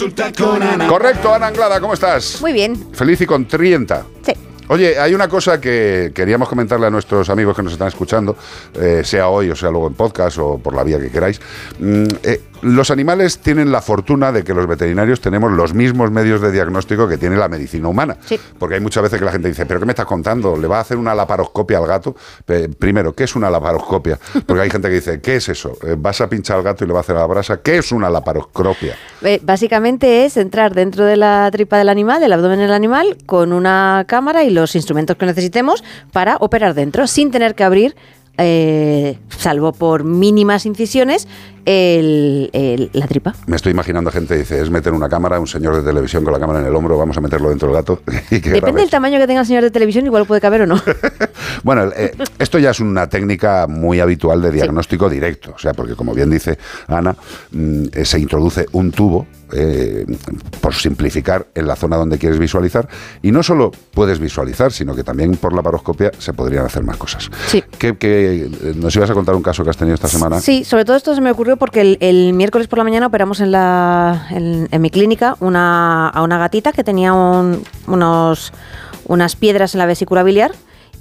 Consulta con Ana. Correcto, Ana Anglada, ¿cómo estás? Muy bien. Feliz y contrienta. Sí. Oye, hay una cosa que queríamos comentarle a nuestros amigos que nos están escuchando, eh, sea hoy o sea luego en podcast o por la vía que queráis. Mm, eh, los animales tienen la fortuna de que los veterinarios tenemos los mismos medios de diagnóstico que tiene la medicina humana. Sí. Porque hay muchas veces que la gente dice, ¿pero qué me estás contando? ¿Le va a hacer una laparoscopia al gato? Primero, ¿qué es una laparoscopia? Porque hay gente que dice, ¿qué es eso? Eh, ¿Vas a pinchar al gato y le va a hacer la brasa? ¿Qué es una laparoscopia? Eh, Básicamente es entrar dentro de la tripa del animal, del abdomen del animal, con una cámara y los instrumentos que necesitemos para operar dentro, sin tener que abrir, eh, salvo por mínimas incisiones, el- el- la tripa. Me estoy imaginando gente dice, es meter una cámara, un señor de televisión con la cámara en el hombro, vamos a meterlo dentro del gato. y que Depende del tamaño que tenga el señor de televisión, igual puede caber o no. Bueno, eh, esto ya es una técnica muy habitual de diagnóstico directo, o sea, porque como bien dice Ana, mm, eh, se introduce un tubo, eh, por simplificar, en la zona donde quieres visualizar, y no solo puedes visualizar, sino que también por la paroscopia se podrían hacer más cosas. Sí. ¿Qué, qué- nos ibas a contar un caso que has tenido esta semana? Sí, sobre todo esto se me ocurrió porque el, miércoles por la mañana operamos en, la, en, mi clínica una, a una gatita que tenía un- unos, unas piedras en la vesícula biliar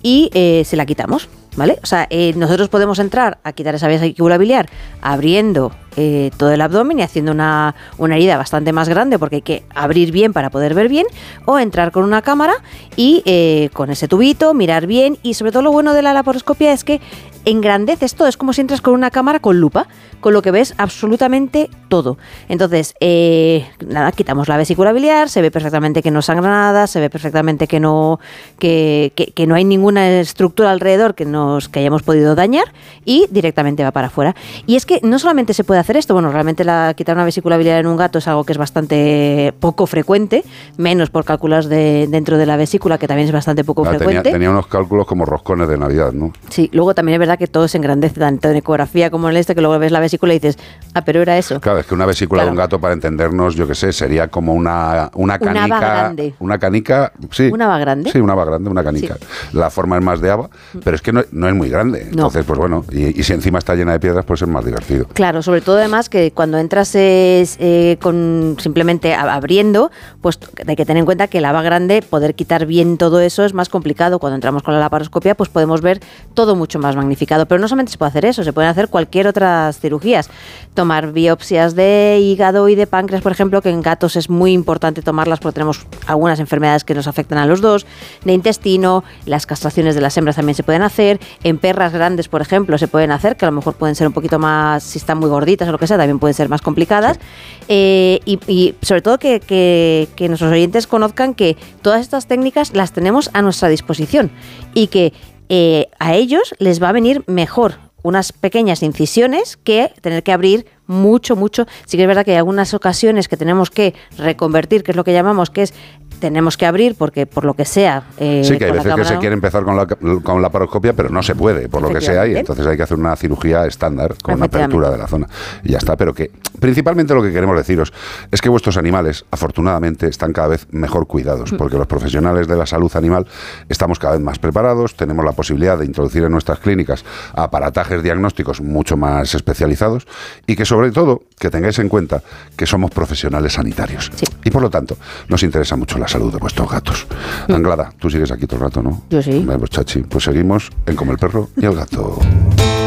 y eh, se la quitamos, ¿vale? O sea, eh, nosotros podemos entrar a quitar esa vesícula biliar abriendo eh, todo el abdomen y haciendo una, herida bastante más grande porque hay que abrir bien para poder ver bien o entrar con una cámara y con ese tubito mirar bien y sobre todo lo bueno de la laparoscopia es que engrandeces todo, es como si entras con una cámara con lupa, con lo que ves absolutamente todo. Entonces, eh, nada, quitamos la vesícula biliar, se ve perfectamente que no sangra nada, se ve perfectamente que no, que, que- que no hay ninguna estructura alrededor que nos que hayamos podido dañar y directamente va para afuera. Y es que no solamente se puede hacer esto, bueno, realmente la, quitar una vesícula biliar en un gato es algo que es bastante poco frecuente, menos por cálculos de, dentro de la vesícula, que también es bastante poco Ah, tenía, frecuente. tenía unos cálculos como roscones de Navidad, ¿no? Sí, luego también es verdad que todo se engrandece tanto en ecografía como en este, que luego ves la vesícula y dices, ah, pero era eso. Claro, es que una vesícula de un gato, para entendernos, yo qué sé, sería como una, una Una canica. haba grande. Una canica, sí. ¿Una haba grande? Sí, una haba grande, una canica. La forma es más de haba, pero es que no, no es muy grande. Entonces, pues bueno, y, y si encima está llena de piedras, pues es más divertido. Claro, sobre todo además que cuando entras es, eh, con simplemente abriendo, pues hay que tener en cuenta que la haba grande, poder quitar bien todo eso es más complicado. Cuando entramos con la laparoscopia, pues podemos ver todo mucho más Pero no solamente se puede hacer eso, se pueden hacer cualquier otras cirugías. Tomar biopsias de hígado y de páncreas, por ejemplo, que en gatos es muy importante tomarlas porque tenemos algunas enfermedades que nos afectan a los dos, de intestino, las castraciones de las hembras también se pueden hacer, en perras grandes, por ejemplo, se pueden hacer, que a lo mejor pueden ser un poquito más, si están muy gorditas o lo que sea, también pueden ser más complicadas. Eh, y, y sobre todo que, que- que nuestros oyentes conozcan que todas estas técnicas las tenemos a nuestra disposición y que eh, a ellos les va a venir mejor unas pequeñas incisiones que tener que abrir mucho, mucho. Sí que es verdad que hay algunas ocasiones que tenemos que reconvertir, que es lo que llamamos, que es tenemos que abrir porque por lo que sea. eh, sí, que hay veces que se quiere empezar con la, con la paroscopia, pero no se puede, por lo que sea, y entonces hay que hacer una cirugía estándar con una apertura de la zona. Y ya está, pero que principalmente lo que queremos deciros es que vuestros animales, afortunadamente, están cada vez mejor cuidados, porque los profesionales de la salud animal estamos cada vez más preparados, tenemos la posibilidad de introducir en nuestras clínicas aparatajes diagnósticos mucho más especializados y que sobre todo que tengáis en cuenta que somos profesionales sanitarios. Sí. Y por lo tanto, nos interesa mucho la salud de vuestros gatos. Anglada, tú sigues aquí todo el rato, ¿no? Yo sí. Pues chachi, pues seguimos en Como el perro y el gato.